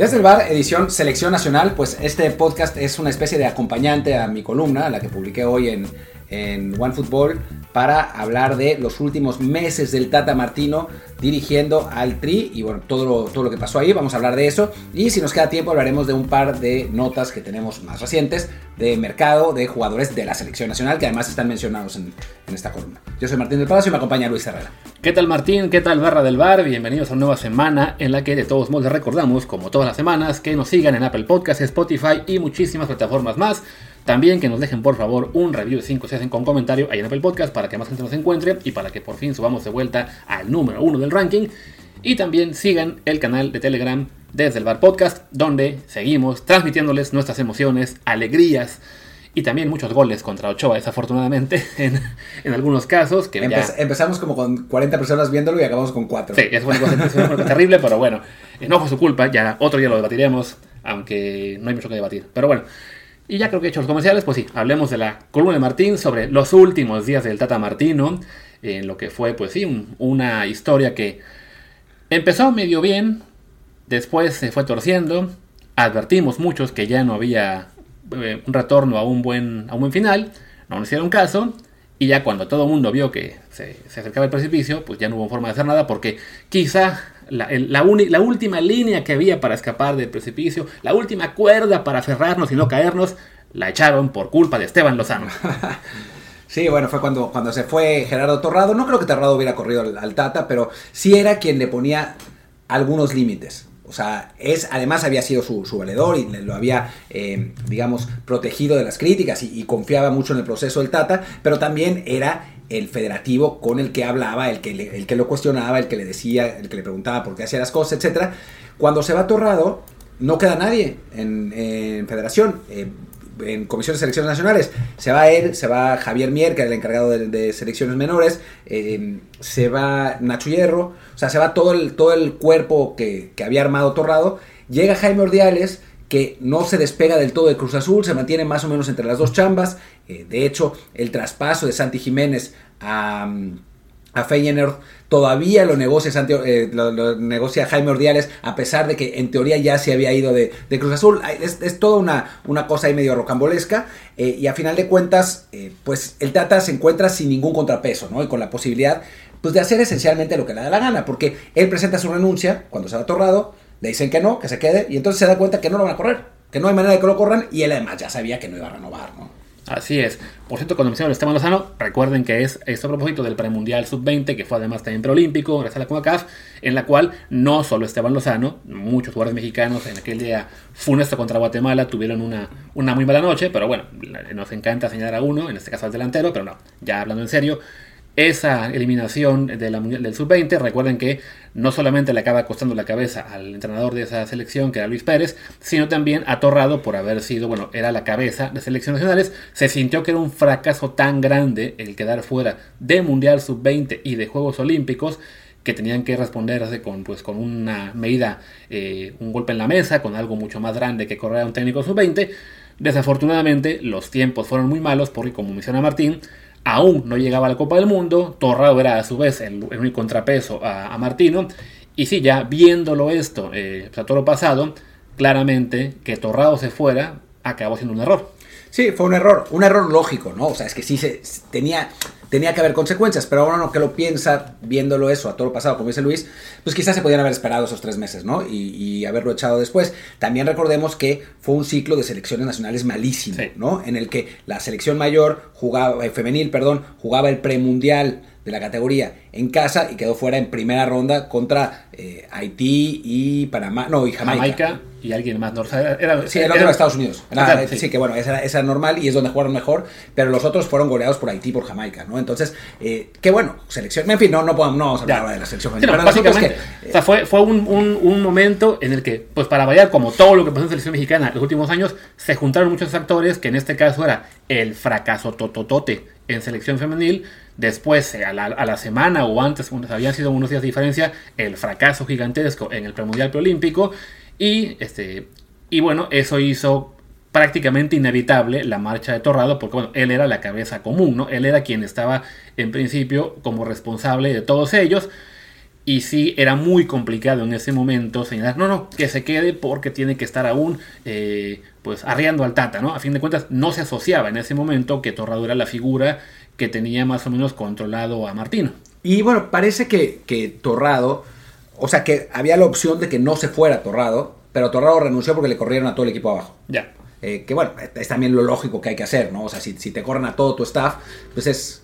Desde el bar, edición Selección Nacional, pues este podcast es una especie de acompañante a mi columna, la que publiqué hoy en, en OneFootball, para hablar de los últimos meses del Tata Martino dirigiendo al Tri y bueno, todo lo, todo lo que pasó ahí, vamos a hablar de eso y si nos queda tiempo hablaremos de un par de notas que tenemos más recientes de mercado de jugadores de la selección nacional que además están mencionados en, en esta columna. Yo soy Martín del Palacio y me acompaña Luis Herrera. ¿Qué tal Martín? ¿Qué tal Barra del Bar? Bienvenidos a una nueva semana en la que de todos modos recordamos, como todas las semanas, que nos sigan en Apple Podcasts, Spotify y muchísimas plataformas más. También que nos dejen por favor un review de 5 se hacen con comentario ahí en Apple Podcast para que más gente nos encuentre y para que por fin subamos de vuelta al número 1 del ranking. Y también sigan el canal de Telegram desde el Bar Podcast, donde seguimos transmitiéndoles nuestras emociones, alegrías y también muchos goles contra Ochoa, desafortunadamente, en, en algunos casos. Que Empe ya... Empezamos como con 40 personas viéndolo y acabamos con 4. Sí, eso fue una cosa terrible, pero bueno, no fue su culpa, ya otro día lo debatiremos, aunque no hay mucho que debatir. Pero bueno, y ya creo que he hecho los comerciales, pues sí, hablemos de la columna de Martín sobre los últimos días del Tata Martino, en lo que fue, pues sí, un, una historia que empezó medio bien, después se fue torciendo, advertimos muchos que ya no había eh, un retorno a un, buen, a un buen final, no nos hicieron caso, y ya cuando todo el mundo vio que se, acercaba el precipicio, pues ya no hubo forma de hacer nada, porque quizá la, la, la, última línea que había para escapar del precipicio, la última cuerda para aferrarnos y no caernos, la echaron por culpa de Esteban Lozano. Sí, bueno, fue cuando, cuando se fue Gerardo Torrado. No creo que Torrado hubiera corrido al, Tata, pero sí era quien le ponía algunos límites. O sea, es, además había sido su, su valedor y lo había, eh, digamos, protegido de las críticas y, confiaba mucho en el proceso del Tata, pero también era el federativo con el que hablaba, el que, le, el que lo cuestionaba, el que le decía, el que le preguntaba por qué hacía las cosas, etc. Cuando se va Torrado, no queda nadie en, federación. Eh, en Comisión de Selecciones Nacionales. Se va él, se va Javier Mier, que era el encargado de, de selecciones menores, eh, se va Nacho Hierro, o sea, se va todo el, todo el cuerpo que, que había armado Torrado. Llega Jaime Ordiales, que no se despega del todo de Cruz Azul, se mantiene más o menos entre las dos chambas. Eh, de hecho, el traspaso de Santi Jiménez a, a Feyenoord todavía lo negocia, Santi, eh, lo, negocia Jaime Ordiales, a pesar de que en teoría ya se había ido de, de Cruz Azul. Es, es, toda una, una cosa ahí medio rocambolesca. Eh, y a final de cuentas, pues el Tata se encuentra sin ningún contrapeso, ¿no? Y con la posibilidad pues, de hacer esencialmente lo que le da la gana, porque él presenta su renuncia cuando se va atorrado, le dicen que no, que se quede, y entonces se da cuenta que no lo van a correr, que no hay manera de que lo corran, y él además ya sabía que no iba a renovar, ¿no? Así es. Por cierto, cuando menciono Esteban Lozano, recuerden que es este propósito del premundial sub-20, que fue además también preolímpico, gracias a la CONCACAF, en la cual no solo Esteban Lozano, muchos jugadores mexicanos en aquel día funesto contra Guatemala tuvieron una, una muy mala noche, pero bueno, nos encanta señalar a uno, en este caso al delantero, pero no, ya hablando en serio, esa eliminación de la, del sub-20, recuerden que no solamente le acaba costando la cabeza al entrenador de esa selección, que era Luis Pérez, sino también atorrado por haber sido, bueno, era la cabeza de selecciones nacionales, se sintió que era un fracaso tan grande el quedar fuera de Mundial sub-20 y de Juegos Olímpicos, que tenían que responderse con, pues, con una medida, eh, un golpe en la mesa, con algo mucho más grande que correr a un técnico sub-20. Desafortunadamente, los tiempos fueron muy malos porque, como menciona Martín, aún no llegaba a la Copa del Mundo, Torrado era a su vez el, el contrapeso a, a, Martino, y sí, ya viéndolo esto, eh, o sea, todo lo pasado, claramente que Torrado se fuera acabó siendo un error. Sí, fue un error, un error lógico, ¿no? O sea, es que sí se tenía, tenía que haber consecuencias, pero ahora no que lo piensa viéndolo eso a todo lo pasado, como dice Luis, pues quizás se podían haber esperado esos tres meses, ¿no? Y, y haberlo echado después. También recordemos que fue un ciclo de selecciones nacionales malísimo, sí. ¿no? En el que la selección mayor jugaba, eh, femenil, perdón, jugaba el premundial de la categoría en casa y quedó fuera en primera ronda contra eh, Haití y Panamá, no, y Jamaica. Jamaica y alguien más. No, era, sí, el otro era Estados Unidos. Era, claro, sí. sí. que bueno, esa era, esa era, normal y es donde jugaron mejor, pero los otros fueron goleados por Haití por Jamaica, ¿no? Entonces, eh, qué bueno, selección. En fin, no, no, podemos, no vamos a hablar ya. de la selección sí, no, básicamente, que, eh, o sea, fue, fue un, un, un, momento en el que, pues para variar, como todo lo que pasó en selección mexicana los últimos años, se juntaron muchos actores que en este caso era el fracaso tototote en selección femenil Después, a la, a la, semana o antes, habían sido unos días de diferencia, el fracaso gigantesco en el premundial preolímpico. Y, este, y bueno, eso hizo prácticamente inevitable la marcha de Torrado, porque bueno, él era la cabeza común, ¿no? Él era quien estaba en principio como responsable de todos ellos. Y sí, era muy complicado en ese momento señalar, no, no, que se quede porque tiene que estar aún eh, pues arriando al Tata, ¿no? A fin de cuentas, no se asociaba en ese momento que Torrado era la figura que tenía más o menos controlado a Martino. Y bueno, parece que, que Torrado, o sea, que había la opción de que no se fuera Torrado, pero Torrado renunció porque le corrieron a todo el equipo abajo. Ya. Eh, que bueno, es también lo lógico que hay que hacer, ¿no? O sea, si, si te corren a todo tu staff, pues es.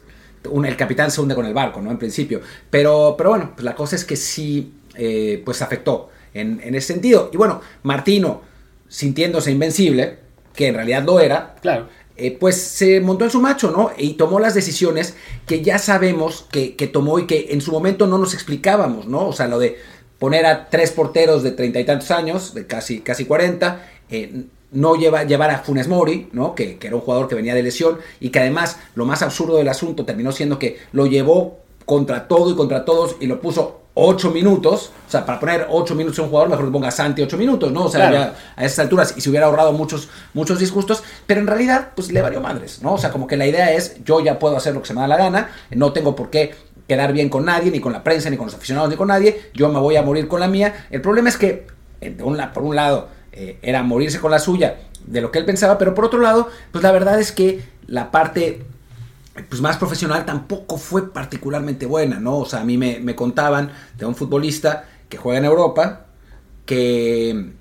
Un, el capitán se hunde con el barco, ¿no? En principio. Pero, pero bueno, pues la cosa es que sí, eh, pues afectó en, en, ese sentido. Y bueno, Martino, sintiéndose invencible, que en realidad lo era, claro. Eh, pues se montó en su macho, ¿no? Y tomó las decisiones que ya sabemos que, que, tomó y que en su momento no nos explicábamos, ¿no? O sea, lo de poner a tres porteros de treinta y tantos años, de casi, casi 40, eh, no lleva, llevar a Funes Mori, ¿no? Que, que, era un jugador que venía de lesión y que además lo más absurdo del asunto terminó siendo que lo llevó contra todo y contra todos y lo puso 8 minutos, o sea, para poner 8 minutos a un jugador, mejor que ponga Santi 8 minutos, ¿no? O sea, claro. a esas alturas y se hubiera ahorrado muchos, muchos disgustos, pero en realidad, pues le valió madres, ¿no? O sea, como que la idea es, yo ya puedo hacer lo que se me da la gana, no tengo por qué quedar bien con nadie, ni con la prensa, ni con los aficionados, ni con nadie, yo me voy a morir con la mía. El problema es que, un, por un lado, eh, era morirse con la suya de lo que él pensaba, pero por otro lado, pues la verdad es que la parte pues más profesional tampoco fue particularmente buena, ¿no? O sea, a mí me, me contaban de un futbolista que juega en Europa, que,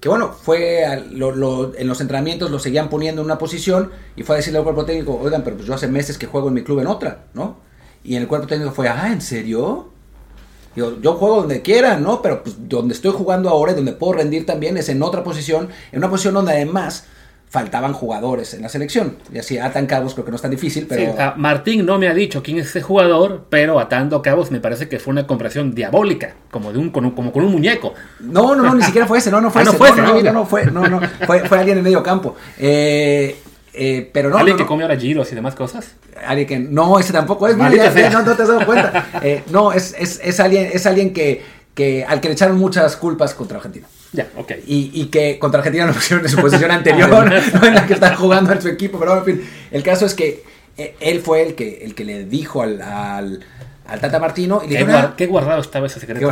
que bueno, fue en los entrenamientos lo seguían poniendo en una posición y fue a decirle al cuerpo técnico, oigan, pero pues yo hace meses que juego en mi club en otra, ¿no? Y en el cuerpo técnico fue, ah, ¿en serio? Yo, yo juego donde quiera, ¿no? Pero pues donde estoy jugando ahora y donde puedo rendir también es en otra posición, en una posición donde además faltaban jugadores en la selección. Y así atan cabos creo que no es tan difícil, pero... Sí, Martín no me ha dicho quién es ese jugador, pero atando cabos me parece que fue una comparación diabólica, como de un, con un, como con un muñeco. No, no, no, ni siquiera fue ese, no, no fue ah, ese. No, fue ese, no, no, fue, no, no, fue, fue alguien en medio campo. Eh, eh, pero no, ¿Alguien no, que come ahora giros y demás cosas? Alguien que no, ese tampoco es. Mira, ya, ya, no, no, te has dado cuenta. Eh, no, es, es, es, alguien, es alguien que, que al que le echaron muchas culpas contra Argentina. Ya, ok. Y, y, que contra Argentina lo pusieron en su posición anterior, no en la que está jugando en su equipo. Pero en fin, el caso es que él fue el que, el que le dijo al, al al Tata Martino y le ¿Qué, dijo, guard, ¿Qué, guardado estaba ese secreto?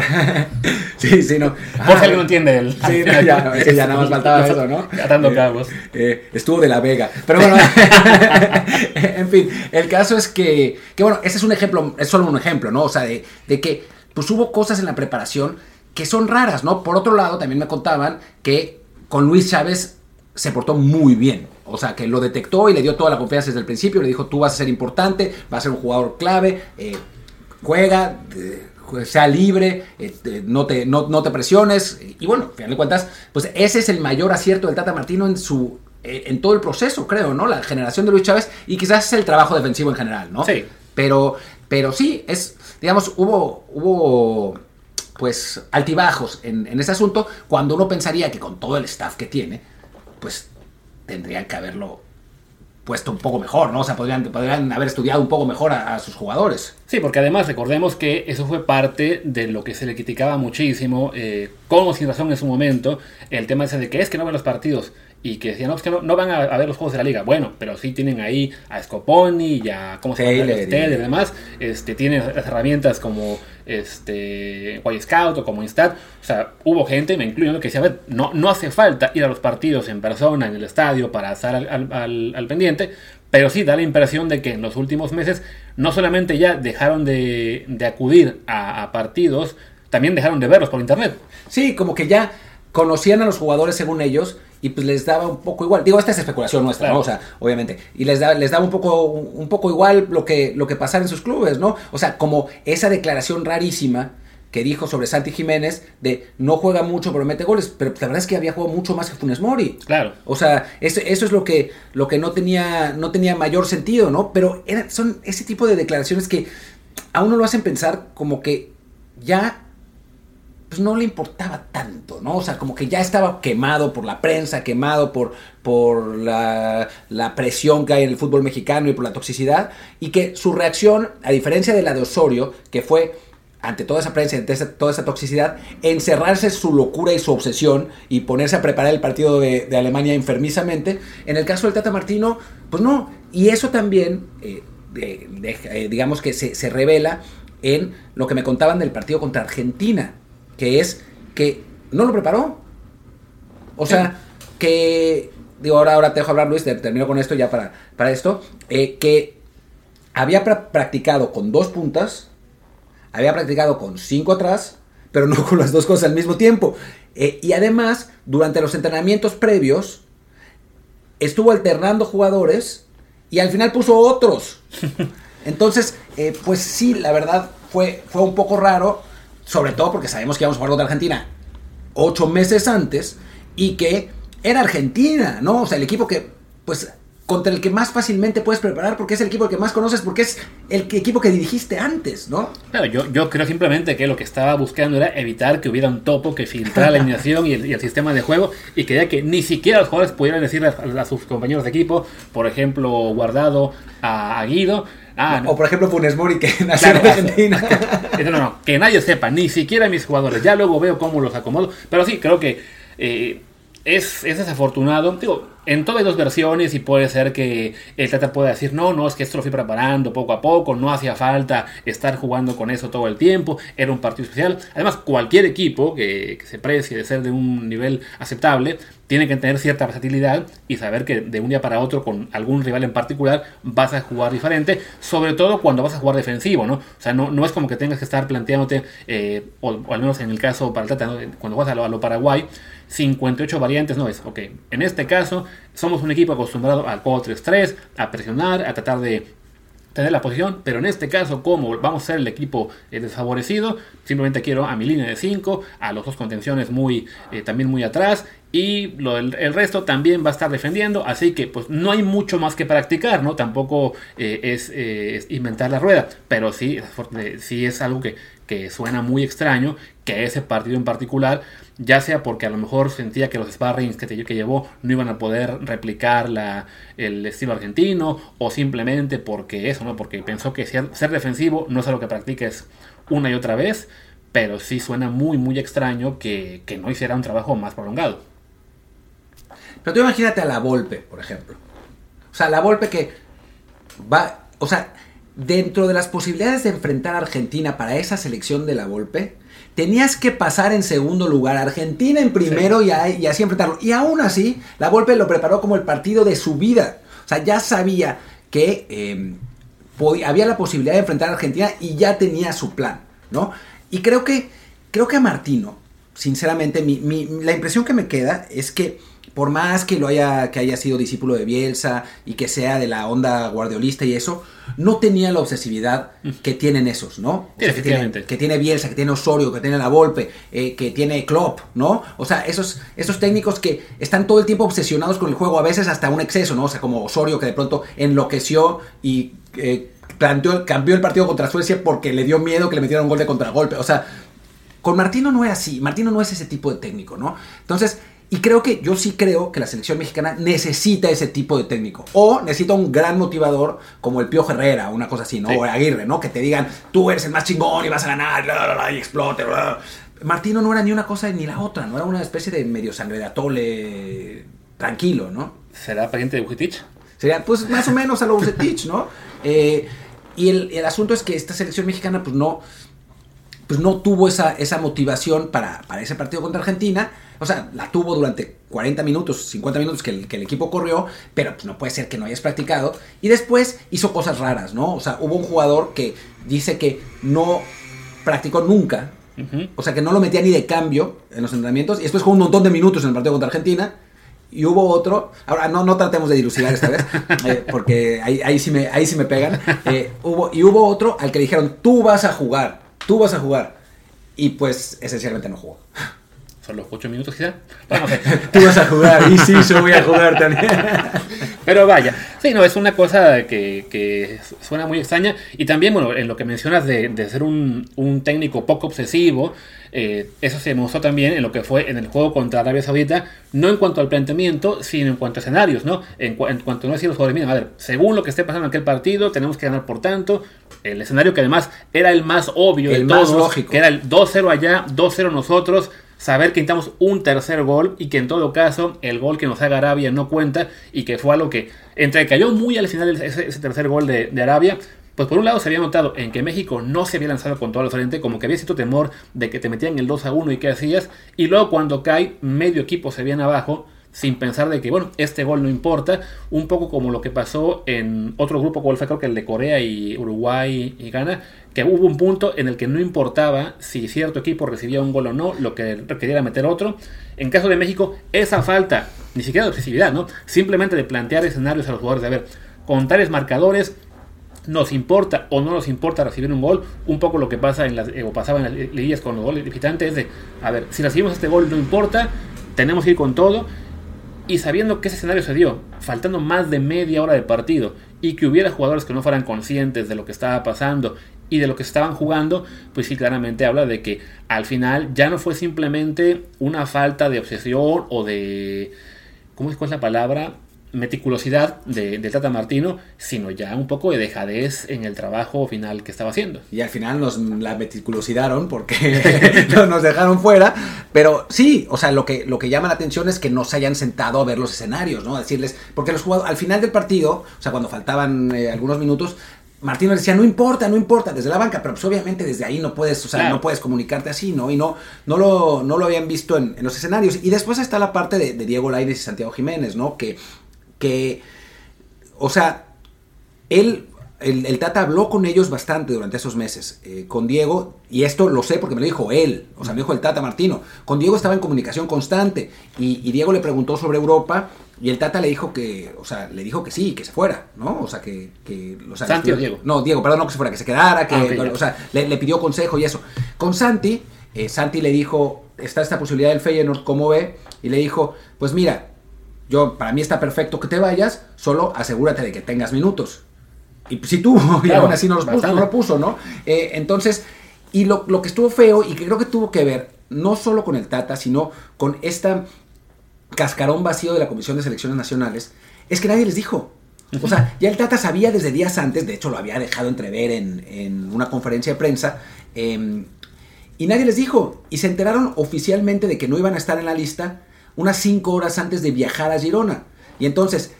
sí, sí, no. Por si alguien no entiende el... Sí, no, ya, no, es que ya nada más faltaba eso, ¿no? Atando cabos. Eh, estuvo de la Vega. Pero bueno, en fin, el caso es que, que, bueno, ese es un ejemplo, es solo un ejemplo, ¿no? O sea, de, de que pues hubo cosas en la preparación que son raras, ¿no? Por otro lado, también me contaban que con Luis Chávez se portó muy bien. O sea, que lo detectó y le dio toda la confianza desde el principio. Le dijo, tú vas a ser importante, vas a ser un jugador clave, eh, juega, eh, sea libre, eh, no, te, no, no, te presiones. Y bueno, al final de cuentas, pues ese es el mayor acierto del Tata Martino en su en todo el proceso, creo, ¿no? La generación de Luis Chávez y quizás es el trabajo defensivo en general, ¿no? Sí. Pero, pero sí, es, digamos, hubo, hubo pues altibajos en, en ese asunto cuando uno pensaría que con todo el staff que tiene, pues tendrían que haberlo puesto un poco mejor, ¿no? O sea, podrían, podrían haber estudiado un poco mejor a, sus jugadores. Sí, porque además recordemos que eso fue parte de lo que se le criticaba muchísimo, eh, con o sin razón en su momento, el tema ese de que es que no ven los partidos y que decían, no, es que no, no van a, a, ver los juegos de la liga. Bueno, pero sí tienen ahí a Scoponi y a, ¿cómo se llama? Y demás. Este, tienen herramientas como este, Y Scout o como Instat. O sea, hubo gente, me incluyo, que decía, a ver, no, no hace falta ir a los partidos en persona, en el estadio, para estar al, al, al, al pendiente, pero sí da la impresión de que en los últimos meses no solamente ya dejaron de, de acudir a, a, partidos, también dejaron de verlos por internet. Sí, como que ya conocían a los jugadores según ellos y pues les daba un poco igual. Digo, esta es especulación nuestra, claro. ¿no? O sea, obviamente. Y les, da, les daba un poco, un poco igual lo que, lo que pasara en sus clubes, ¿no? O sea, como esa declaración rarísima que dijo sobre Santi Jiménez de no juega mucho pero mete goles, pero la verdad es que había jugado mucho más que Funes Mori. Claro. O sea, eso, eso es lo que, lo que no, tenía, no tenía mayor sentido, ¿no? Pero era, son ese tipo de declaraciones que a uno lo hacen pensar como que ya pues no le importaba tanto, ¿no? O sea, como que ya estaba quemado por la prensa, quemado por, por la, la, presión que hay en el fútbol mexicano y por la toxicidad, y que su reacción, a diferencia de la de Osorio, que fue ante toda esa prensa, ante toda esa toxicidad, encerrarse su locura y su obsesión y ponerse a preparar el partido de, Alemania enfermizamente, en el caso del Tata Martino, pues no, y eso también, eh, de, eh, digamos que se, se revela en lo que me contaban del partido contra Argentina, que es que no lo preparó. O sea, que, digo, ahora, ahora te dejo hablar Luis, termino con esto ya para, para esto, eh, que había practicado con dos puntas, había practicado con cinco atrás, pero no con las dos cosas al mismo tiempo. Eh, y además, durante los entrenamientos previos, estuvo alternando jugadores y al final puso otros. Entonces, eh, pues sí, la verdad fue, fue un poco raro, sobre todo porque sabemos que íbamos a jugar contra Argentina ocho meses antes y que era Argentina, ¿no? O sea, el equipo que, pues, contra el que más fácilmente puedes preparar porque es el equipo que más conoces, porque es el equipo que dirigiste antes, ¿no? Claro, yo, yo creo simplemente que lo que estaba buscando era evitar que hubiera un topo que filtrara la alineación y el, sistema de juego y quería que ni siquiera los jugadores pudieran decirle a, sus compañeros de equipo, por ejemplo, Guardado a, Guido, Ah, O por ejemplo Funes Mori que nació en Argentina. no, no, que nadie sepa, ni siquiera mis jugadores. Ya luego veo cómo los acomodo. Pero sí, creo que eh, es, es desafortunado. Digo, en todas dos versiones y puede ser que el Tata pueda decir, no, no, es que esto lo fui preparando poco a poco, no hacía falta estar jugando con eso todo el tiempo, era un partido especial. Además, cualquier equipo que, se precie de ser de un nivel aceptable, tiene que tener cierta versatilidad y saber que de un día para otro con algún rival en particular vas a jugar diferente, sobre todo cuando vas a jugar defensivo, ¿no? O sea, no, no es como que tengas que estar planteándote, eh, o, al menos en el caso para el Tata, cuando vas a lo, a lo Paraguay, 58 variantes, no es, ok, en este caso somos un equipo acostumbrado al 4-3-3, a presionar, a tratar de tener la posición, pero en este caso, como vamos a ser el equipo eh, desfavorecido, simplemente quiero a mi línea de 5, a los dos contenciones muy, eh, también muy atrás, y el, resto también va a estar defendiendo, así que pues no hay mucho más que practicar, ¿no? Tampoco eh, es, es, inventar la rueda, pero sí, sí es algo que, que suena muy extraño, que ese partido en particular ya sea porque a lo mejor sentía que los sparrings que, que llevó no iban a poder replicar la, el estilo argentino, o simplemente porque eso, ¿no? Porque pensó que ser, defensivo no es algo que practiques una y otra vez, pero sí suena muy, muy extraño que, que no hiciera un trabajo más prolongado. Pero tú imagínate a la Volpe, por ejemplo. O sea, la Volpe que va, o sea, dentro de las posibilidades de enfrentar a Argentina para esa selección de la Volpe, tenías que pasar en segundo lugar, Argentina en primero y, así enfrentarlo. Y aún así, la Volpe lo preparó como el partido de su vida. O sea, ya sabía que em, había la posibilidad de enfrentar a Argentina y ya tenía su plan, ¿no? Y creo que, creo que a Martino, sinceramente, la impresión que me queda es que por más que lo haya, que haya sido discípulo de Bielsa y que sea de la onda guardiolista y eso, no tenía la obsesividad que tienen esos, ¿no? que, tiene, que, tiene, Bielsa, que tiene Osorio, que tiene La Volpe, eh, que tiene Klopp, ¿no? O sea, esos, esos técnicos que están todo el tiempo obsesionados con el juego, a veces hasta un exceso, ¿no? O sea, como Osorio que de pronto enloqueció y eh, planteó, cambió el partido contra Suecia porque le dio miedo que le metieran un gol de contragolpe. O sea, con Martino no es así, Martino no es ese tipo de técnico, ¿no? Entonces, y creo que yo sí creo que la selección mexicana necesita ese tipo de técnico. O necesita un gran motivador como el Pío Herrera, una cosa así, ¿no? O Aguirre, ¿no? Que te digan, tú eres el más chingón y vas a ganar, y explote. Martino no era ni una cosa ni la otra, no era una especie de medio tole tranquilo, ¿no? ¿Será pariente de Bucetich? Sería, pues más o menos a lo Bucetich, ¿no? Eh, y el, el, asunto es que esta selección mexicana, pues no, pues no tuvo esa, esa motivación para, para ese partido contra Argentina o sea, la tuvo durante 40 minutos, 50 minutos que el, equipo corrió, pero pues no puede ser que no hayas practicado. Y después hizo cosas raras, ¿no? O sea, hubo un jugador que dice que no practicó nunca. O sea, que no lo metía ni de cambio en los entrenamientos. Y después jugó un montón de minutos en el partido contra Argentina. Y hubo otro, ahora no, no tratemos de dilucidar esta vez, eh, porque ahí, ahí, sí me, ahí sí me pegan. Eh, hubo, y hubo otro al que dijeron, tú vas a jugar, tú vas a jugar. Y pues esencialmente no jugó son los 8 minutos quizá. Tú vas a jugar, y sí, yo voy a jugar también. Pero vaya, sí, no, es una cosa que, suena muy extraña. Y también, bueno, en lo que mencionas de, ser un, técnico poco obsesivo, eh, eso se mostró también en lo que fue en el juego contra Arabia Saudita, no en cuanto al planteamiento, sino en cuanto a escenarios, ¿no? En, cuanto a no decir los jugadores, miren, a ver, según lo que esté pasando en aquel partido, tenemos que ganar por tanto. El escenario que además era el más obvio el más lógico. que era el 2-0 allá, 2-0 nosotros saber que necesitamos un tercer gol y que en todo caso el gol que nos haga Arabia no cuenta y que fue algo que entre cayó muy al final ese, tercer gol de, Arabia, pues por un lado se había notado en que México no se había lanzado con todo el frente, como que había cierto temor de que te metían el 2 a 1 y qué hacías, y luego cuando cae, medio equipo se viene abajo, sin pensar de que, bueno, este gol no importa, un poco como lo que pasó en otro grupo, cual fue creo que el de Corea y Uruguay y Ghana, que hubo un punto en el que no importaba si cierto equipo recibía un gol o no, lo que requería meter otro. En caso de México, esa falta, ni siquiera de ofensividad, ¿no? Simplemente de plantear escenarios a los jugadores, de ver, con tales marcadores, nos importa o no nos importa recibir un gol, un poco lo que pasa en las, eh, o pasaba en las liguillas con los goles visitantes, es de, a ver, si recibimos este gol no importa, tenemos que ir con todo, y sabiendo que ese escenario se dio, faltando más de media hora de partido, y que hubiera jugadores que no fueran conscientes de lo que estaba pasando y de lo que estaban jugando, pues sí claramente habla de que al final ya no fue simplemente una falta de obsesión o de... ¿Cómo es cuál es la palabra? Meticulosidad de, Tata Martino, sino ya un poco de dejadez en el trabajo final que estaba haciendo. Y al final nos la meticulosidaron porque nos dejaron fuera, pero sí, o sea, lo que, lo que llama la atención es que no se hayan sentado a ver los escenarios, ¿no? A decirles, porque los jugadores, al final del partido, o sea, cuando faltaban eh, algunos minutos, Martino decía, no importa, no importa, desde la banca, pero pues obviamente desde ahí no puedes, o sea, no puedes comunicarte así, ¿no? Y no, no, lo, no lo habían visto en, los escenarios. Y después está la parte de, de Diego Lainez y Santiago Jiménez, ¿no? Que que, o sea, él, el, Tata habló con ellos bastante durante esos meses, eh, con Diego, y esto lo sé porque me lo dijo él, o sea, me dijo el Tata Martino, con Diego estaba en comunicación constante, y, Diego le preguntó sobre Europa, y el Tata le dijo que, o sea, le dijo que sí, que se fuera, ¿no? O sea, que... que Santi o Diego. No, Diego, perdón, no que se fuera, que se quedara, que, ah, o sea, le, pidió consejo y eso. Con Santi, eh, Santi le dijo, está esta posibilidad del Feyenoord, ¿cómo ve? Y le dijo, pues mira, yo, para mí está perfecto que te vayas, solo asegúrate de que tengas minutos. Y si tú, y aún así no, los puso, no lo puso, ¿no? Eh, entonces, y lo, que estuvo feo y que creo que tuvo que ver, no solo con el Tata, sino con esta cascarón vacío de la Comisión de Selecciones Nacionales, es que nadie les dijo. O sea, ya el Tata sabía desde días antes, de hecho lo había dejado entrever en, una conferencia de prensa, em, y nadie les dijo. Y se enteraron oficialmente de que no iban a estar en la lista unas cinco horas antes de viajar a Girona. Y entonces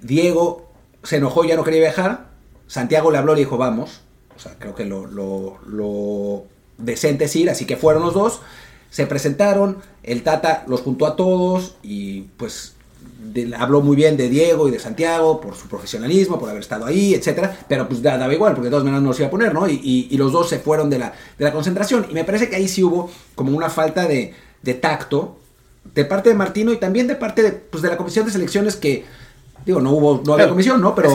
Diego se enojó y ya no quería viajar. Santiago le habló y le dijo, vamos. O sea, creo que lo, decente es ir, así que fueron los dos. Se presentaron, el Tata los juntó a todos y pues habló muy bien de Diego y de Santiago por su profesionalismo, por haber estado ahí, etcétera, pero pues daba igual, porque de todas maneras no los iba a poner, ¿no? Y, los dos se fueron de la, de la concentración. Y me parece que ahí sí hubo como una falta de, de tacto de parte de Martino y también de parte de, pues, de la comisión de selecciones que, digo, no hubo, no había comisión, ¿no? Pero...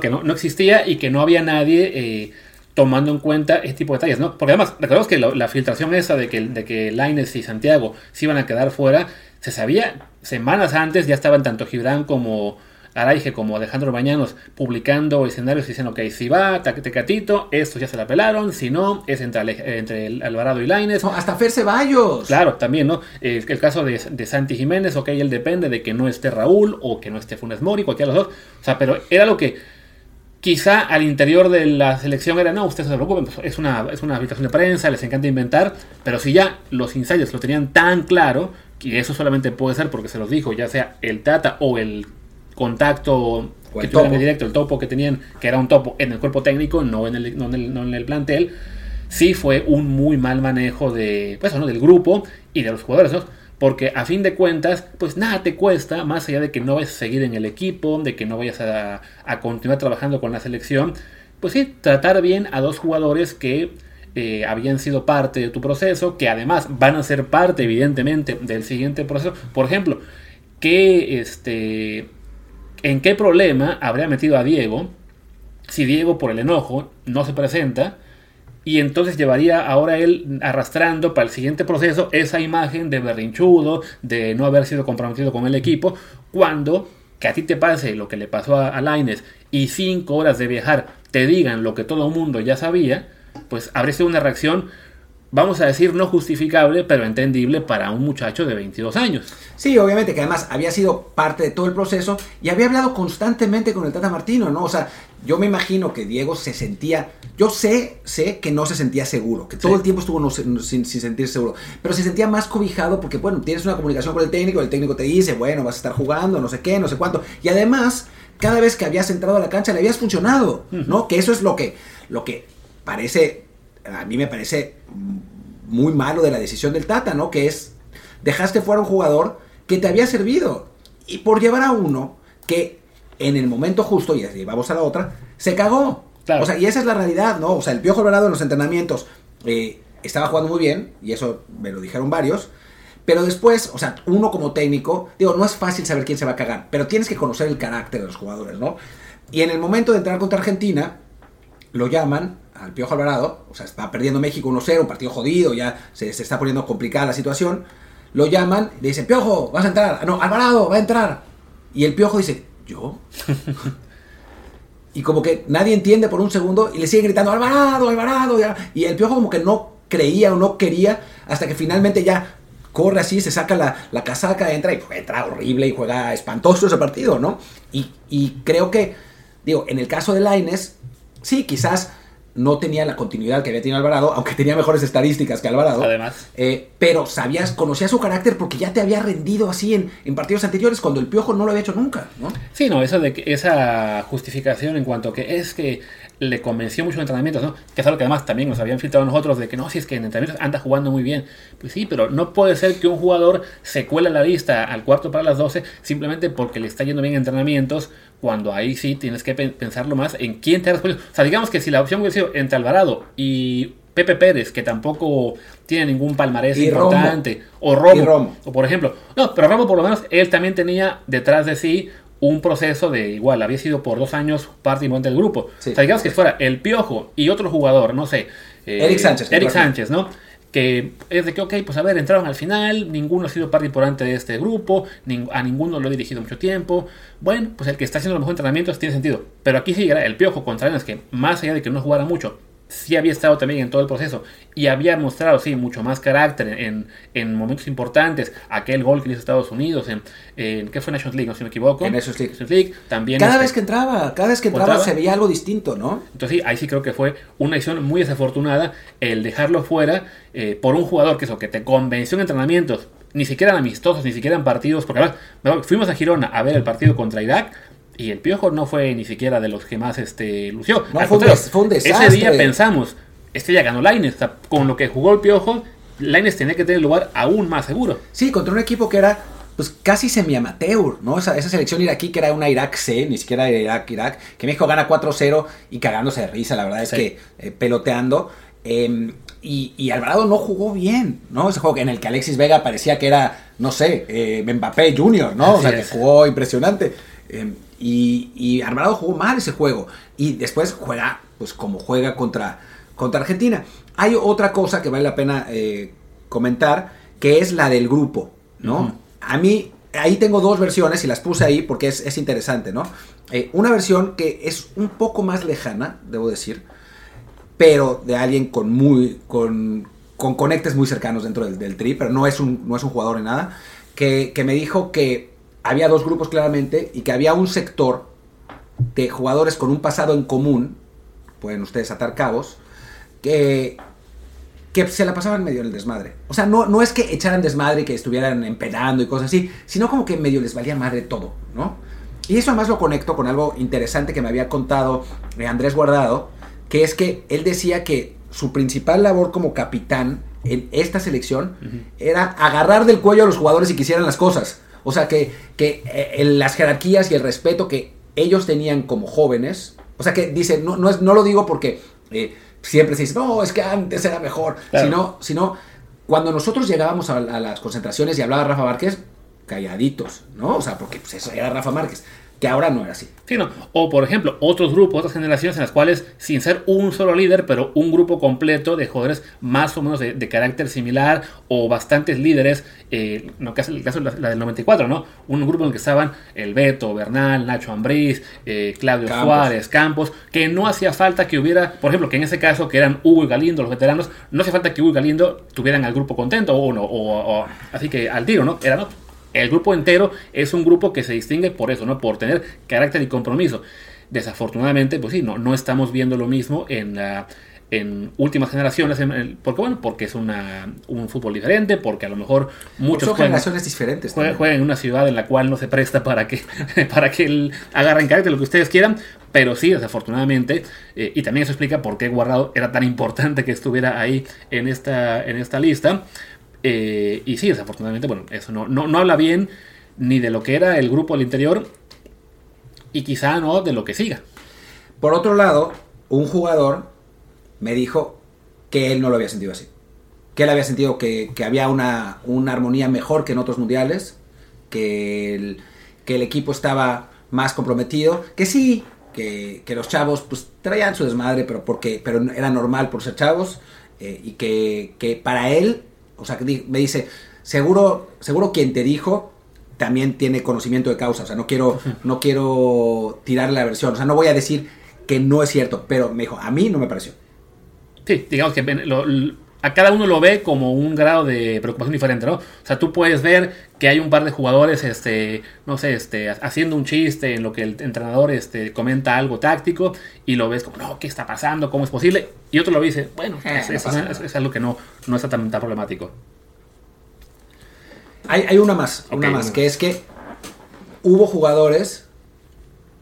Que, no, existía y que no había nadie eh, tomando en cuenta este tipo de detalles, ¿no? Porque además, recordemos que la filtración esa de que, de que Laines y Santiago se iban a quedar fuera, se sabía semanas antes, ya estaban tanto Gibran como Araige como Alejandro Bañanos publicando escenarios diciendo que si va, Tecatito, estos ya se la pelaron, si no, es entre, entre Alvarado y Laines. hasta Fer Ceballos. Claro, también, ¿no? El, caso de, Santi Jiménez, ok, él depende de que no esté Raúl o que no esté Funes Mori, cualquiera de los dos. O sea, pero era lo que quizá al interior de la selección era, no, ustedes se preocupen, pues, es una, es una habitación de prensa, les encanta inventar, pero si ya los insiders lo tenían tan claro, que eso solamente puede ser porque se los dijo, ya sea el Tata o el contacto que tuvieron directo, el topo que tenían, que era un topo en el cuerpo técnico, no en el, no en el, plantel, sí fue un muy mal manejo de, pues, ¿no? del grupo y de los jugadores, porque a fin de cuentas, pues nada te cuesta, más allá de que no vayas a seguir en el equipo, de que no vayas a, a continuar trabajando con la selección, pues sí, tratar bien a dos jugadores que eh, habían sido parte de tu proceso, que además van a ser parte, evidentemente, del siguiente proceso. Por ejemplo, que este en qué problema habría metido a Diego si Diego por el enojo no se presenta y entonces llevaría ahora él arrastrando para el siguiente proceso esa imagen de berrinchudo, de no haber sido comprometido con el equipo, cuando que a ti te pase lo que le pasó a, Laines y cinco horas de viajar te digan lo que todo el mundo ya sabía, pues habría sido una reacción vamos a decir, no justificable, pero entendible para un muchacho de 22 años. Sí, obviamente, que además había sido parte de todo el proceso y había hablado constantemente con el Tata Martino, ¿no? O sea, yo me imagino que Diego se sentía, yo sé, sé que no se sentía seguro, que todo el tiempo estuvo sin, sin, sentirse seguro, pero se sentía más cobijado porque, bueno, tienes una comunicación con el técnico, el técnico te dice, bueno, vas a estar jugando, no sé qué, no sé cuánto, y además cada vez que habías entrado a la cancha le habías funcionado, ¿no? Que eso es lo que, lo que parece, a mí me parece muy malo de la decisión del Tata, ¿no? Que es, dejaste fuera un jugador que te había servido y por llevar a uno que en el momento justo, y así vamos a la otra, se cagó. O sea, y esa es la realidad, ¿no? O sea, el Piojo Alvarado en los entrenamientos eh, estaba jugando muy bien, y eso me lo dijeron varios, pero después, o sea, uno como técnico, digo, no es fácil saber quién se va a cagar, pero tienes que conocer el carácter de los jugadores, ¿no? Y en el momento de entrar contra Argentina, lo llaman al Piojo Alvarado, o sea, está perdiendo México 1-0, un partido jodido, ya se, está poniendo complicada la situación, lo llaman, le dicen, Piojo, vas a entrar, no, Alvarado, va a entrar. Y el Piojo dice, ¿yo? y como que nadie entiende por un segundo y le sigue gritando, Alvarado, Alvarado, y el Piojo como que no creía o no quería, hasta que finalmente ya corre así, se saca la, casaca, entra y pues, entra horrible y juega espantoso ese partido, ¿no? Y, creo que, digo, en el caso de Laines, sí, quizás no tenía la continuidad que había tenido Alvarado, aunque tenía mejores estadísticas que Alvarado. Además. Eh, pero sabías, conocía su carácter porque ya te había rendido así en, en, partidos anteriores cuando el Piojo no lo había hecho nunca, ¿no? Sí, no, eso de que, esa justificación en cuanto que es que le convenció mucho en entrenamientos, ¿no? Que es algo que además también nos habían filtrado nosotros de que no, si es que en entrenamientos anda jugando muy bien. Pues sí, pero no puede ser que un jugador se cuele la lista al cuarto para las 12 simplemente porque le está yendo bien en entrenamientos, cuando ahí sí tienes que pensarlo más en quién te ha respondido. O sea, digamos que si la opción hubiera sido entre Alvarado y Pepe Pérez, que tampoco tiene ningún palmarés importante, o Romo, o por ejemplo, no, pero Romo por lo menos él también tenía detrás de sí un proceso de igual, había sido por dos años parte importante del grupo. O sea, digamos que fuera el Piojo y otro jugador, no sé. Eh, Eric Sánchez. Eric Sánchez, ¿no? Que es de que, ok, pues a ver, entraron al final, ninguno ha sido parte importante de este grupo, a ninguno lo he dirigido mucho tiempo. Bueno, pues el que está haciendo los mejores entrenamientos tiene sentido. Pero aquí sí era el Piojo contra es que más allá de que no jugara mucho, sí había estado también en todo el proceso y había mostrado, sí, mucho más carácter en, en momentos importantes. Aquel gol que hizo Estados Unidos, en, en ¿qué fue Nations League? No si me equivoco. En Nations League. también cada este vez que entraba, cada vez que entraba, se veía algo distinto, ¿no? Entonces sí, ahí sí creo que fue una decisión muy desafortunada el dejarlo fuera eh, por un jugador que eso, que te convenció en entrenamientos, ni siquiera en amistosos, ni siquiera en partidos, porque además fuimos a Girona a ver el partido contra Irak y el Piojo no fue ni siquiera de los que más este, lució. fue, un desastre. Ese día pensamos, este ya ganó Laines. con lo que jugó el Piojo, Laines tenía que tener lugar aún más seguro. Sí, contra un equipo que era pues casi semi-amateur, ¿no? Esa, esa, selección iraquí que era una Irak C, ni siquiera Irak-Irak, que México gana 4-0 y cagándose de risa, la verdad es que eh, peloteando. Em, y, Alvarado no jugó bien, ¿no? Ese juego en el que Alexis Vega parecía que era, no sé, eh, Mbappé Junior, ¿no? o sea, que jugó impresionante. Y, y Alvarado jugó mal ese juego. Y después juega, pues como juega contra, contra Argentina. Hay otra cosa que vale la pena eh, comentar, que es la del grupo, ¿no? A mí, ahí tengo dos versiones y las puse ahí porque es, interesante, ¿no? Eh, una versión que es un poco más lejana, debo decir, pero de alguien con muy, con, con conectes muy cercanos dentro del, del, tri, pero no es un, no es un jugador ni nada, que, que me dijo que había dos grupos claramente y que había un sector de jugadores con un pasado en común, pueden ustedes atar cabos, que, que se la pasaban medio en el desmadre. O sea, no, no es que echaran desmadre y que estuvieran empedando y cosas así, sino como que medio les valía madre todo, ¿no? Y eso además lo conecto con algo interesante que me había contado Andrés Guardado, que es que él decía que su principal labor como capitán en esta selección era agarrar del cuello a los jugadores y quisieran las cosas. O sea, que, que eh, las jerarquías y el respeto que ellos tenían como jóvenes, o sea, que dice, no, no, es, no lo digo porque eh, siempre se dice, no, es que antes era mejor, sino, sino cuando nosotros llegábamos a, las concentraciones y hablaba Rafa Márquez, calladitos, ¿no? O sea, porque pues, eso era Rafa Márquez que ahora no era así. Sí, no. O por ejemplo, otros grupos, otras generaciones en las cuales, sin ser un solo líder, pero un grupo completo de jugadores más o menos de, carácter similar o bastantes líderes, eh, no, que es el caso de la, del 94, ¿no? Un grupo en el que estaban el Beto, Bernal, Nacho Ambriz, eh, Claudio Suárez, Campos, que no hacía falta que hubiera, por ejemplo, que en ese caso, que eran Hugo y Galindo, los veteranos, no hacía falta que Hugo y Galindo tuvieran al grupo contento o no, o, así que al tiro, ¿no? Eran otros. El grupo entero es un grupo que se distingue por eso, ¿no? Por tener carácter y compromiso. Desafortunadamente, pues sí, no, no estamos viendo lo mismo en la, en últimas generaciones, porque bueno, porque es una, un fútbol diferente, porque a lo mejor muchos son generaciones diferentes. Juegan, en una ciudad en la cual no se presta para que, para que el, agarren carácter lo que ustedes quieran, pero sí, desafortunadamente, eh, y también eso explica por qué Guardado era tan importante que estuviera ahí en esta, en esta lista. Eh, y sí, desafortunadamente, bueno, eso no, no, no habla bien ni de lo que era el grupo al interior y quizá no de lo que siga. Por otro lado, un jugador me dijo que él no lo había sentido así. Que él había sentido que, había una, armonía mejor que en otros mundiales, que el, que el equipo estaba más comprometido, que sí, que, los chavos pues traían su desmadre, pero, porque, pero era normal por ser chavos, eh, y que, que, para él, o sea, que me dice, seguro, seguro quien te dijo también tiene conocimiento de causa, o sea, no quiero, no quiero tirarle la versión, o sea, no voy a decir que no es cierto, pero me dijo, a mí no me pareció. Sí, digamos que a cada uno lo ve como un grado de preocupación diferente, ¿no? O sea, tú puedes ver que hay un par de jugadores, este, no sé, este, haciendo un chiste en lo que el entrenador este, comenta algo táctico y lo ves como, no, ¿qué está pasando? ¿Cómo es posible? Y otro lo dice, bueno, eh, es, algo que no, no está tan, problemático. Hay, hay, una más, una más, que es que hubo jugadores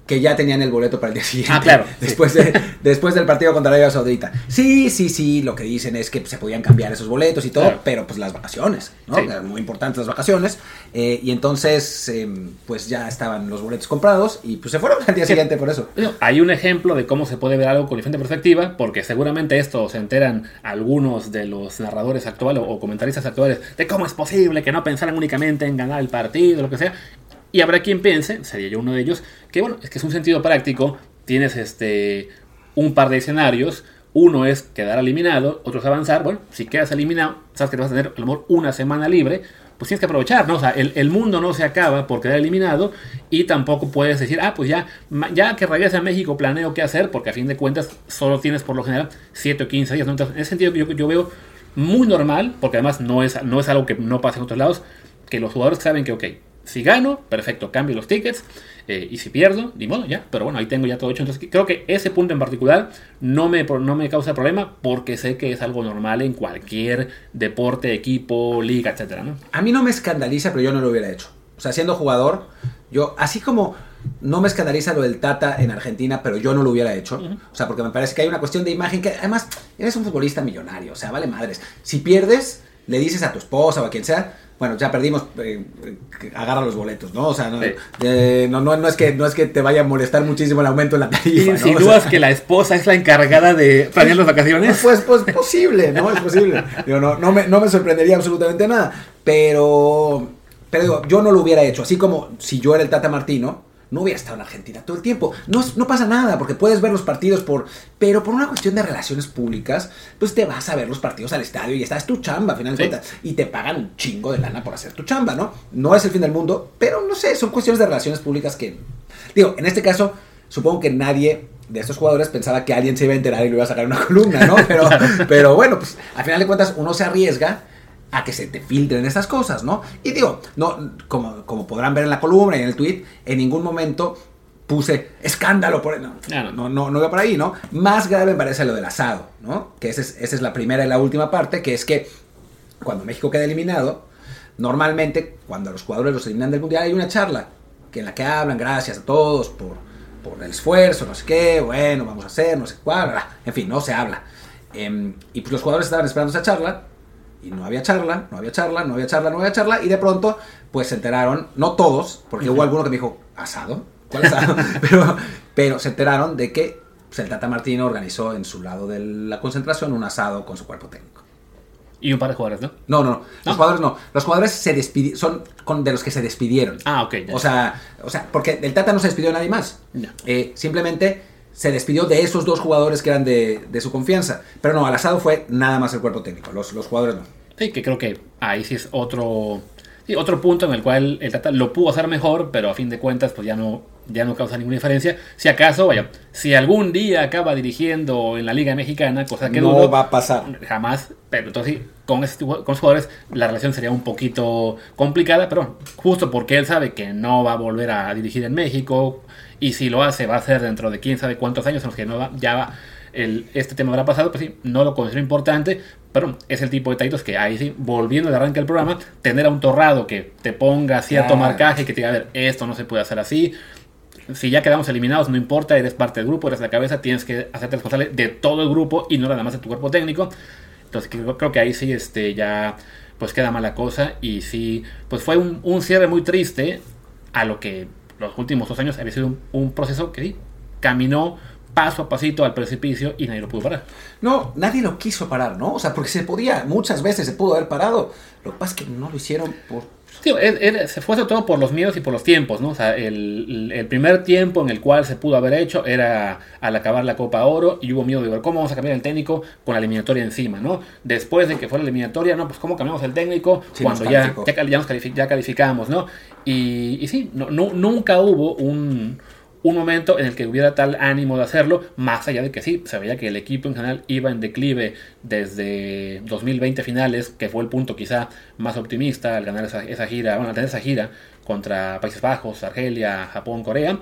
que ya tenían el boleto para el día siguiente. Ah, claro. Después, de, después del partido contra Arabia Saudita. Sí, sí, sí, lo que dicen es que se podían cambiar esos boletos y todo, pero pues las vacaciones, ¿no? Eran muy importantes las vacaciones. Eh, y entonces, em, pues ya estaban los boletos comprados y pues se fueron al día siguiente por eso. Hay un ejemplo de cómo se puede ver algo con diferente perspectiva, porque seguramente esto se enteran algunos de los narradores actuales o comentaristas actuales de cómo es posible que no pensaran únicamente en ganar el partido, lo que sea. Y habrá quien piense, sería yo uno de ellos, que bueno, es que es un sentido práctico, tienes este un par de escenarios, uno es quedar eliminado, otro es avanzar, bueno, si quedas eliminado, sabes que vas a tener a lo mejor una semana libre, pues tienes que aprovechar, ¿no? O sea, el, mundo no se acaba por quedar eliminado y tampoco puedes decir, ah, pues ya, ya que regrese a México planeo qué hacer, porque a fin de cuentas solo tienes por lo general 7 o 15 días, ¿no? Entonces, en ese sentido yo, yo veo muy normal, porque además no es, no es algo que no pasa en otros lados, que los jugadores saben que, ok, si gano, perfecto, cambio los tickets. Eh, y si pierdo, ni modo, ya. Pero bueno, ahí tengo ya todo hecho. Entonces creo que ese punto en particular no me, no me causa problema porque sé que es algo normal en cualquier deporte, equipo, liga, etcétera, ¿no? A mí no me escandaliza, pero yo no lo hubiera hecho. O sea, siendo jugador, yo, así como no me escandaliza lo del Tata en Argentina, pero yo no lo hubiera hecho. O sea, porque me parece que hay una cuestión de imagen que además eres un futbolista millonario, o sea, vale madres. Si pierdes, le dices a tu esposa o a quien sea, bueno, ya perdimos, eh, agarra los boletos, ¿no? O sea, no, no, es que, no es que te vaya a molestar muchísimo el aumento en la tarifa. ¿Insinúas que la esposa es la encargada de planear las vacaciones? Pues, pues posible, ¿no? Es posible. no, no, me, no me sorprendería absolutamente nada, pero, pero digo, yo no lo hubiera hecho, así como si yo era el Tata Martino, no hubiera estado en Argentina todo el tiempo. No, no pasa nada, porque puedes ver los partidos por... Pero por una cuestión de relaciones públicas, pues te vas a ver los partidos al estadio y esta es tu chamba, a final de cuentas. Y te pagan un chingo de lana por hacer tu chamba, ¿no? No es el fin del mundo, pero no sé, son cuestiones de relaciones públicas que... Digo, en este caso, supongo que nadie de estos jugadores pensaba que alguien se iba a enterar y lo iba a sacar una columna, ¿no? Pero, pero bueno, pues al final de cuentas uno se arriesga a que se te filtren estas cosas, ¿no? Y digo, no, como, como podrán ver en la columna y en el tweet, en ningún momento puse escándalo por no, no, no, no, por ahí, ¿no? Más grave me parece lo del asado, ¿no? Que esa es, esa es la primera y la última parte, que es que cuando México queda eliminado, normalmente cuando los jugadores los eliminan del mundial hay una charla que en la que hablan gracias a todos por, por el esfuerzo, no sé qué, bueno, vamos a hacer, no sé cuál, en fin, no se habla. Em, y pues los jugadores estaban esperando esa charla y no había charla, no había charla, no había charla, no había charla, y de pronto, pues se enteraron, no todos, porque hubo alguno que me dijo, ¿asado? ¿Cuál asado? pero, pero se enteraron de que pues, el Tata Martino organizó en su lado de la concentración un asado con su cuerpo técnico. Y un par de jugadores, ¿no? No, no, Los jugadores no. Los jugadores se despidieron, son con de los que se despidieron. Ah, ok. O sea, o sea, porque el Tata no se despidió de nadie más. Eh, simplemente se despidió de esos dos jugadores que eran de, su confianza. Pero no, al asado fue nada más el cuerpo técnico, los, los jugadores no. Sí, que creo que ahí sí es otro, otro punto en el cual el Tata lo pudo hacer mejor, pero a fin de cuentas pues ya no, ya no causa ninguna diferencia. Si acaso, vaya, si algún día acaba dirigiendo en la Liga Mexicana, cosa que no va a pasar. Jamás, pero entonces con, este, con los jugadores la relación sería un poquito complicada, pero justo porque él sabe que no va a volver a dirigir en México, y si lo hace va a ser dentro de quién sabe cuántos años en los que no va, ya el, este tema habrá pasado, pues sí, no lo considero importante, pero es el tipo de detallitos que ahí sí, volviendo de arranque del programa, tener a un torrado que te ponga cierto Claro. marcaje, que te diga, a ver, esto no se puede hacer así. Si ya quedamos eliminados, no importa, eres parte del grupo, eres la cabeza, tienes que hacerte responsable de todo el grupo y no nada más de tu cuerpo técnico. Entonces creo, creo que ahí sí este, ya pues queda mala cosa y sí, pues fue un, un cierre muy triste a lo que los últimos dos años había sido un, un proceso que sí, caminó paso a pasito al precipicio y nadie lo pudo parar. No, nadie lo quiso parar, ¿no? O sea, porque se podía, muchas veces se pudo haber parado. Lo que pasa es que no lo hicieron por... Sí, él- él se fue sobre todo por los miedos y por los tiempos, ¿no? O sea, el, el primer tiempo en el cual se pudo haber hecho era al acabar la Copa Oro y hubo miedo de ver cómo vamos a cambiar el técnico con la eliminatoria encima, ¿no? Después de que fue la eliminatoria, no, pues cómo cambiamos el técnico Sí, cuando ya, ya, cali- ya nos califi- ya calificamos, ¿no? Y, y sí, no, no- nunca hubo un, un momento en el que hubiera tal ánimo de hacerlo, más allá de que sí, se veía que el equipo en general iba en declive desde 2020 finales, que fue el punto quizá más optimista al ganar esa, gira, bueno, al tener esa gira contra Países Bajos, Argelia, Japón, Corea,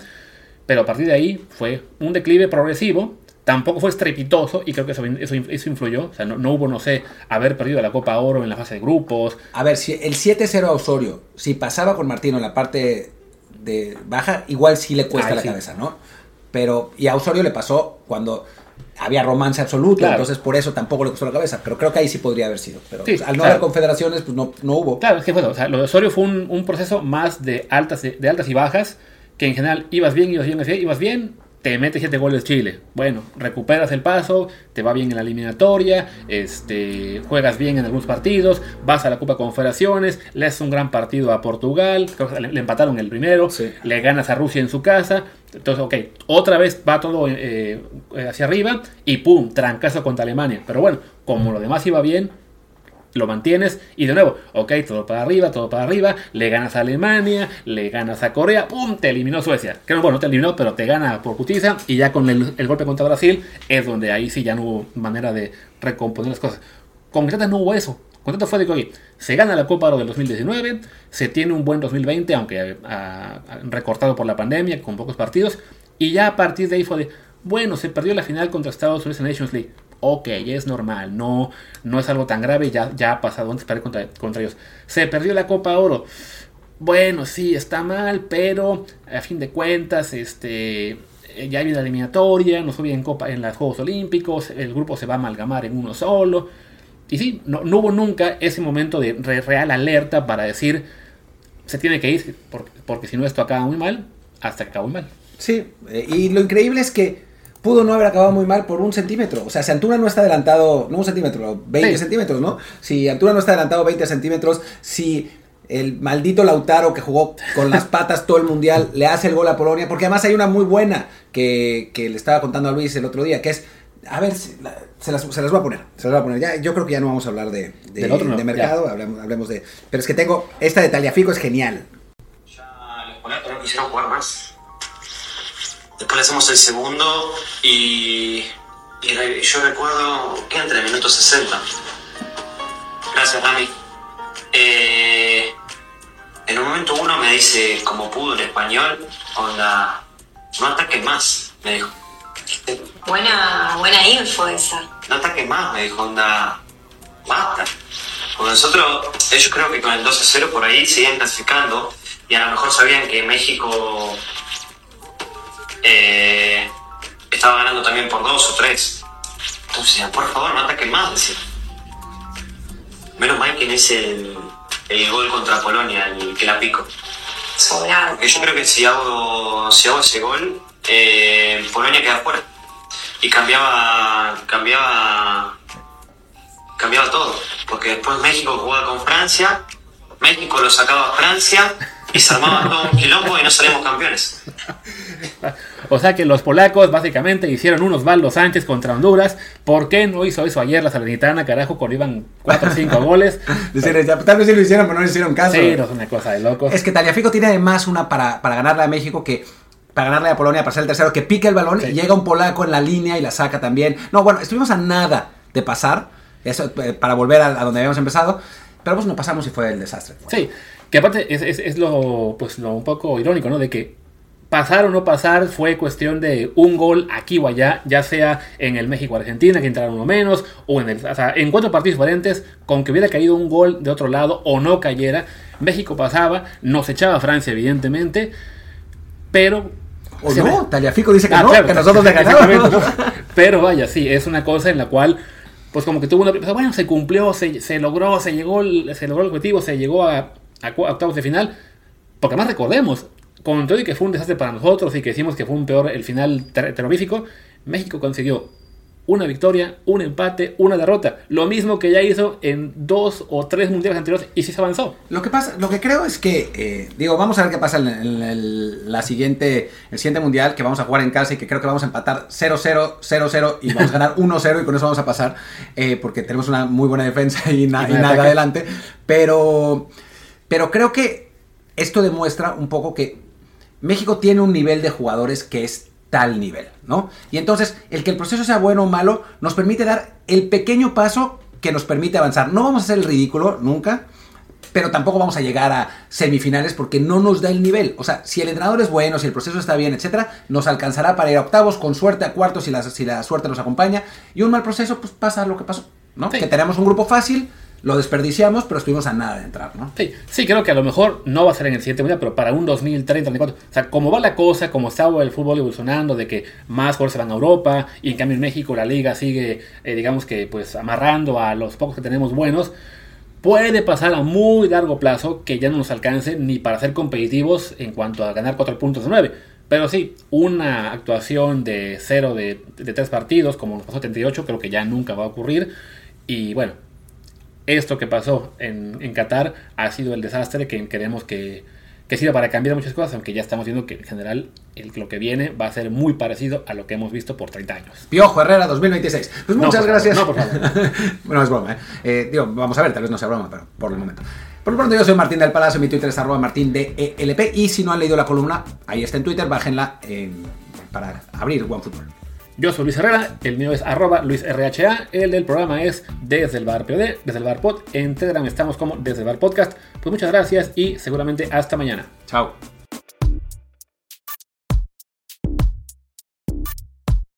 pero a partir de ahí fue un declive progresivo, tampoco fue estrepitoso y creo que eso, eso, eso influyó, o sea, no, no hubo, no sé, haber perdido la Copa Oro en la fase de grupos, A ver, si el 7-0 a Osorio, si pasaba con Martino en la parte de baja, igual sí le cuesta Ay, la sí. cabeza, ¿no? Pero, y a Osorio le pasó cuando había romance absoluto, Claro. entonces por eso tampoco le costó la cabeza, pero creo que ahí sí podría haber sido. Pero Sí, pues, al no claro. haber confederaciones, pues no, no hubo. Claro, es que bueno, o sea, lo de Osorio fue un, un proceso más de altas, de, altas y bajas, que en general ibas bien, ibas bien, ibas bien, ibas bien, te metes 7 goles Chile. Bueno, recuperas el paso, te va bien en la eliminatoria, este, juegas bien en algunos partidos, vas a la Copa Confederaciones, le haces un gran partido a Portugal, le, empataron el primero, Sí. le ganas a Rusia en su casa. Entonces, ok, otra vez va todo eh, eh, hacia arriba y pum, trancazo contra Alemania. Pero bueno, como lo demás iba bien, lo mantienes y de nuevo, ok, todo para arriba, todo para arriba, le ganas a Alemania, le ganas a Corea, ¡pum! Te eliminó Suecia. Que no, bueno, no te eliminó, pero te gana por putiza y ya con el, golpe contra Brasil es donde ahí sí ya no hubo manera de recomponer las cosas. Con no hubo eso. Con fue de que, oye, se gana la Copa Oro del 2019, se tiene un buen 2020, aunque ah, recortado por la pandemia, con pocos partidos, y ya a partir de ahí fue de, bueno, se perdió la final contra Estados Unidos en Nations League. Ok, es normal, no, no es algo tan grave, ya, ya ha pasado antes perder contra, contra ellos. Se perdió la Copa Oro. Bueno, sí, está mal, pero a fin de cuentas, este, eh, ya viene la eliminatoria, no fue en Copa en los Juegos Olímpicos, el grupo se va a amalgamar en uno solo. Y sí, no, hubo nunca ese momento de re- real alerta para decir se tiene que ir, porque, porque si no esto acaba muy mal, hasta que acaba muy mal. Sí, eh, y lo increíble es que pudo no haber acabado muy mal por un centímetro. O sea, si Antuna no está adelantado, no un centímetro, 20 Sí. centímetros, ¿no? Si Antuna no está adelantado 20 centímetros, si el maldito Lautaro que jugó con las patas todo el mundial le hace el gol a Polonia, porque además hay una muy buena que, que le estaba contando a Luis el otro día, que es, a ver, se las, se las voy a poner, se las voy a poner. Ya, yo creo que ya no vamos a hablar de, de, Del otro no, de mercado, hablemos, hablemos de... Pero es que tengo, esta de Taliafico es genial. Ya los polacos no quisieron jugar más. Después le hacemos el segundo y, y yo recuerdo que entre el minuto 60. Gracias, Rami. Eh, en un momento uno me dice, como pudo en español, onda, no ataques más, me dijo. Buena, buena info esa. No ataques más, me dijo, onda, basta. Porque nosotros, ellos creo que con el 12-0 por ahí seguían clasificando y a lo mejor sabían que México eh, estaba ganando también por dos o tres. Entonces por favor, no ataquen más. Menos mal que no hice el, el gol contra Polonia, el que la pico. Porque yo creo que si hago, si hago ese gol, eh, Polonia queda fuera. Y cambiaba, cambiaba, cambiaba todo. Porque después México jugaba con Francia, México lo sacaba a Francia y se armaba todo un quilombo y no salíamos campeones. O sea que los polacos básicamente hicieron un Osvaldo Sánchez contra Honduras. ¿Por qué no hizo eso ayer la Salernitana, carajo, cuando iban 4 o 5 goles? Decir, ya, tal vez sí lo hicieron, pero no le hicieron caso. Sí, no es una cosa de locos. Es que Taliafico tiene además una para, para ganarle a México que. Para ganarle a Polonia, para ser el tercero, que pica el balón Sí. y llega un polaco en la línea y la saca también. No, bueno, estuvimos a nada de pasar. Eso eh, para volver a, a donde habíamos empezado. Pero pues no pasamos y fue el desastre. Sí, que aparte es, es- es lo, pues, lo un poco irónico, ¿no? De que pasar o no pasar fue cuestión de un gol aquí o allá, ya sea en el México-Argentina, que entraron uno menos, o en, el, o sea, en cuatro partidos diferentes, con que hubiera caído un gol de otro lado o no cayera, México pasaba, nos echaba a Francia, evidentemente, pero. O se no, Taliafico dice que Ah, no, claro, que nosotros le exactamente, ganamos. ¿no? Pero vaya, sí, es una cosa en la cual, pues como que tuvo una... Bueno, se cumplió, se, se logró, se llegó, se logró el objetivo, se llegó a, a octavos de final. Porque además recordemos, con todo y que fue un desastre para nosotros y que decimos que fue un peor el final ter- terrorífico, México consiguió una victoria, un empate, una derrota. Lo mismo que ya hizo en dos o tres mundiales anteriores y sí se avanzó. Lo que pasa, lo que creo es que, eh, digo, vamos a ver qué pasa en, la siguiente, el siguiente mundial que vamos a jugar en casa y que creo que vamos a empatar 0-0, 0-0 y vamos a ganar 1-0 y con eso vamos a pasar eh, porque tenemos una muy buena defensa y, na- Y nada adelante. Pero, pero creo que esto demuestra un poco que México tiene un nivel de jugadores que es tal nivel, ¿no? Y entonces, el que el proceso sea bueno o malo nos permite dar el pequeño paso que nos permite avanzar. No vamos a hacer el ridículo nunca, pero tampoco vamos a llegar a semifinales porque no nos da el nivel. O sea, si el entrenador es bueno, si el proceso está bien, etcétera, nos alcanzará para ir a octavos, con suerte a cuartos si la, si la suerte nos acompaña. Y un mal proceso, pues pasa lo que pasó, ¿no? Sí. Que tenemos un grupo fácil, lo desperdiciamos, pero estuvimos a nada de entrar, ¿no? Sí, sí, creo que a lo mejor no va a ser en el siguiente mundial, pero para un 2030, 2034. O sea, como va la cosa, como está el fútbol evolucionando, de que más jugadores se van a Europa, y en cambio en México la liga sigue, eh, digamos que, pues amarrando a los pocos que tenemos buenos, puede pasar a muy largo plazo que ya no nos alcance ni para ser competitivos en cuanto a ganar 4 puntos de 9. Pero sí, una actuación de 0 de, de 3 partidos, como nos pasó en 38, creo que ya nunca va a ocurrir. Y bueno, esto que pasó en, en Qatar ha sido el desastre que queremos que, que sirva para cambiar muchas cosas, aunque ya estamos viendo que en general el, lo que viene va a ser muy parecido a lo que hemos visto por 30 años. Piojo Herrera 2026. Pues No, muchas por gracias. favor, no, por favor. bueno, es broma, ¿eh? Eh, Digo, vamos a ver, tal vez no sea broma, pero por el momento. Por lo pronto, yo soy Martín del Palacio, mi Twitter es arroba martín de ELP. Y si no han leído la columna, ahí está en Twitter, bájenla en- para abrir OneFootball. Yo soy Luis Herrera, el mío es arroba luisrha, el del programa es desde el bar POD, desde el bar pod, en Telegram estamos como desde el bar podcast. Pues muchas gracias y seguramente hasta mañana. Chao.